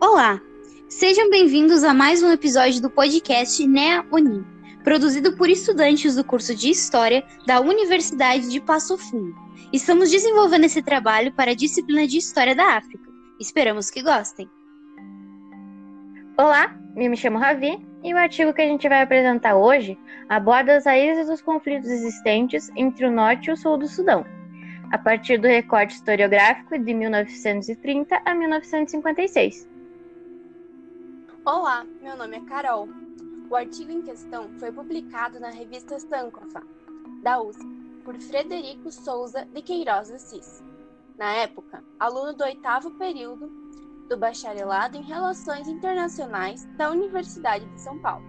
Olá! Sejam bem-vindos a mais um episódio do podcast NEA Uni, produzido por estudantes do curso de História da Universidade de Passo Fundo. Estamos desenvolvendo esse trabalho para a disciplina de História da África. Esperamos que gostem. Olá, eu me chamo Ravi e o artigo que a gente vai apresentar hoje aborda as raízes dos conflitos existentes entre o norte e o sul do Sudão, a partir do recorte historiográfico de 1930 a 1956. Olá, meu nome é Carol. O artigo em questão foi publicado na revista Sankofa, da USP, por Frederico Souza de Queiroz Assis. Na época, aluno do oitavo período do Bacharelado em Relações Internacionais da Universidade de São Paulo,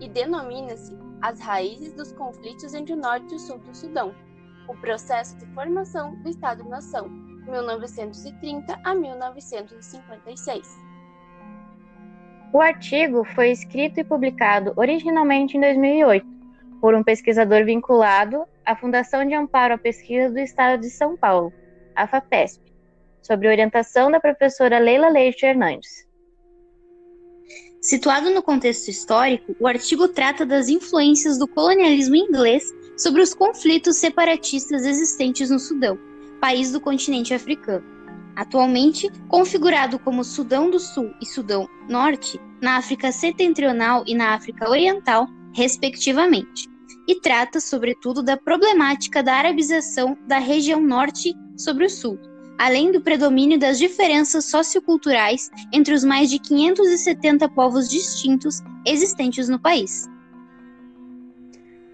e denomina-se As Raízes dos Conflitos entre o Norte e o Sul do Sudão, o processo de formação do Estado-nação, 1930 a 1956. O artigo foi escrito e publicado originalmente em 2008 por um pesquisador vinculado à Fundação de Amparo à Pesquisa do Estado de São Paulo, a FAPESP, sob orientação da professora Leila Leite Hernandes. Situado no contexto histórico, o artigo trata das influências do colonialismo inglês sobre os conflitos separatistas existentes no Sudão, país do continente africano atualmente configurado como Sudão do Sul e Sudão Norte, na África Setentrional e na África Oriental, respectivamente, e trata, sobretudo, da problemática da arabização da região norte sobre o sul, além do predomínio das diferenças socioculturais entre os mais de 570 povos distintos existentes no país.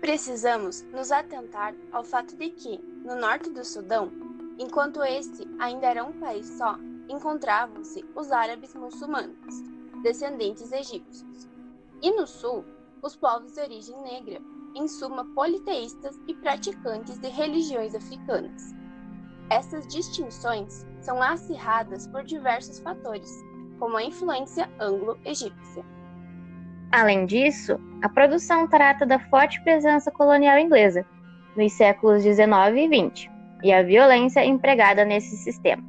Precisamos nos atentar ao fato de que, no norte do Sudão, Enquanto este ainda era um país só, encontravam-se os árabes muçulmanos, descendentes egípcios, e no sul, os povos de origem negra, em suma politeístas e praticantes de religiões africanas. Essas distinções são acirradas por diversos fatores, como a influência anglo-egípcia. Além disso, a produção trata da forte presença colonial inglesa nos séculos 19 e 20 e a violência empregada nesse sistema,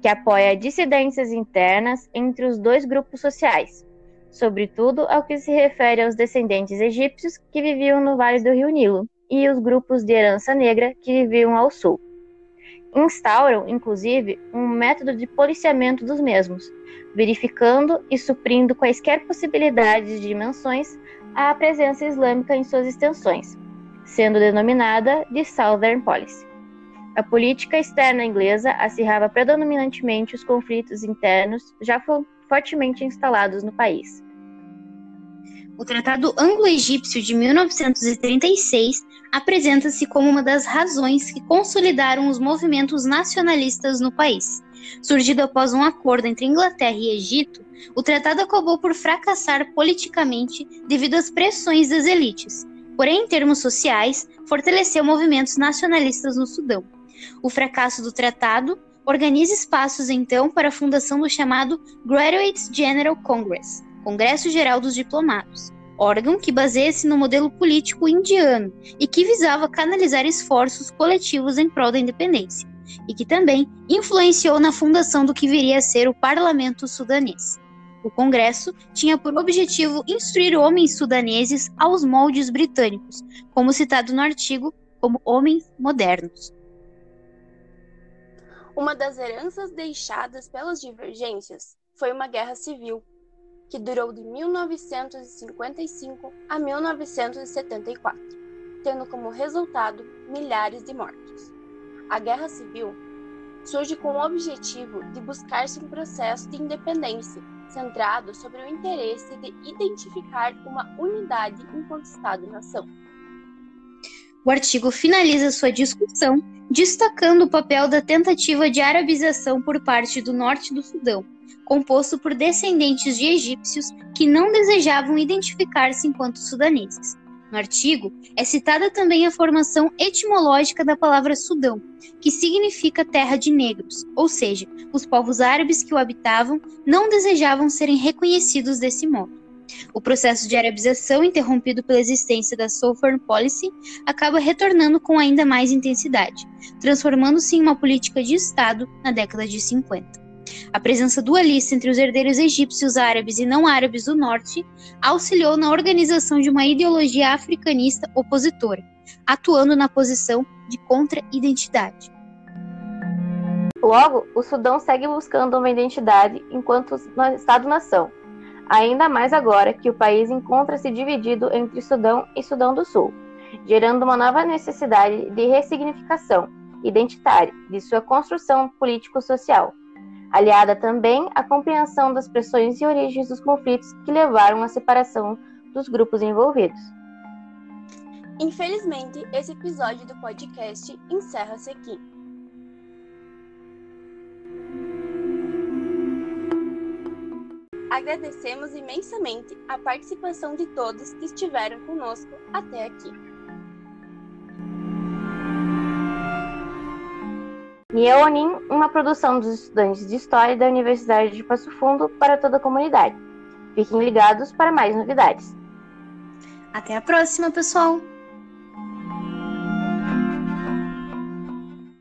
que apoia dissidências internas entre os dois grupos sociais, sobretudo ao que se refere aos descendentes egípcios que viviam no Vale do Rio Nilo e os grupos de herança negra que viviam ao sul. Instauram, inclusive, um método de policiamento dos mesmos, verificando e suprindo quaisquer possibilidades de dimensões à presença islâmica em suas extensões, sendo denominada de Southern Policy. A política externa inglesa acirrava predominantemente os conflitos internos já fortemente instalados no país. O Tratado Anglo-Egípcio de 1936 apresenta-se como uma das razões que consolidaram os movimentos nacionalistas no país. Surgido após um acordo entre Inglaterra e Egito, o tratado acabou por fracassar politicamente devido às pressões das elites. Porém, em termos sociais, fortaleceu movimentos nacionalistas no Sudão. O fracasso do tratado organiza espaços então para a fundação do chamado Graduates General Congress, Congresso Geral dos Diplomados, órgão que baseia-se no modelo político indiano e que visava canalizar esforços coletivos em prol da independência, e que também influenciou na fundação do que viria a ser o Parlamento Sudanês. O Congresso tinha por objetivo instruir homens sudaneses aos moldes britânicos, como citado no artigo, como homens modernos. Uma das heranças deixadas pelas divergências foi uma guerra civil, que durou de 1955 a 1974, tendo como resultado milhares de mortos. A guerra civil surge com o objetivo de buscar-se um processo de independência centrado sobre o interesse de identificar uma unidade enquanto Estado-nação. O artigo finaliza sua discussão destacando o papel da tentativa de arabização por parte do norte do Sudão, composto por descendentes de egípcios que não desejavam identificar-se enquanto sudaneses. No artigo, é citada também a formação etimológica da palavra Sudão, que significa terra de negros, ou seja, os povos árabes que o habitavam não desejavam serem reconhecidos desse modo. O processo de arabização, interrompido pela existência da Southern Policy, acaba retornando com ainda mais intensidade, transformando-se em uma política de Estado na década de 50. A presença dualista entre os herdeiros egípcios árabes e não árabes do norte auxiliou na organização de uma ideologia africanista opositora, atuando na posição de contra-identidade. Logo, o Sudão segue buscando uma identidade enquanto Estado-nação, ainda mais agora que o país encontra-se dividido entre Sudão e Sudão do Sul, gerando uma nova necessidade de ressignificação identitária de sua construção político-social, aliada também à compreensão das pressões e origens dos conflitos que levaram à separação dos grupos envolvidos. Infelizmente, esse episódio do podcast encerra-se aqui. Agradecemos imensamente a participação de todos que estiveram conosco até aqui. Nieonin, uma produção dos estudantes de História da Universidade de Passo Fundo para toda a comunidade. Fiquem ligados para mais novidades. Até a próxima, pessoal!